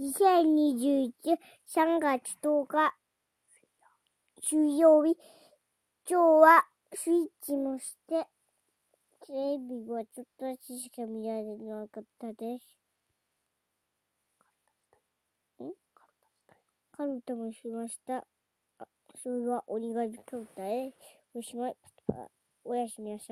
2021 3月10日水曜日今日はスイッチもしてテレビはちょっとだけしか見られなかったです。ん？カルタもしました。あそれは鬼り紙カル。おしまい。おやすみなさい。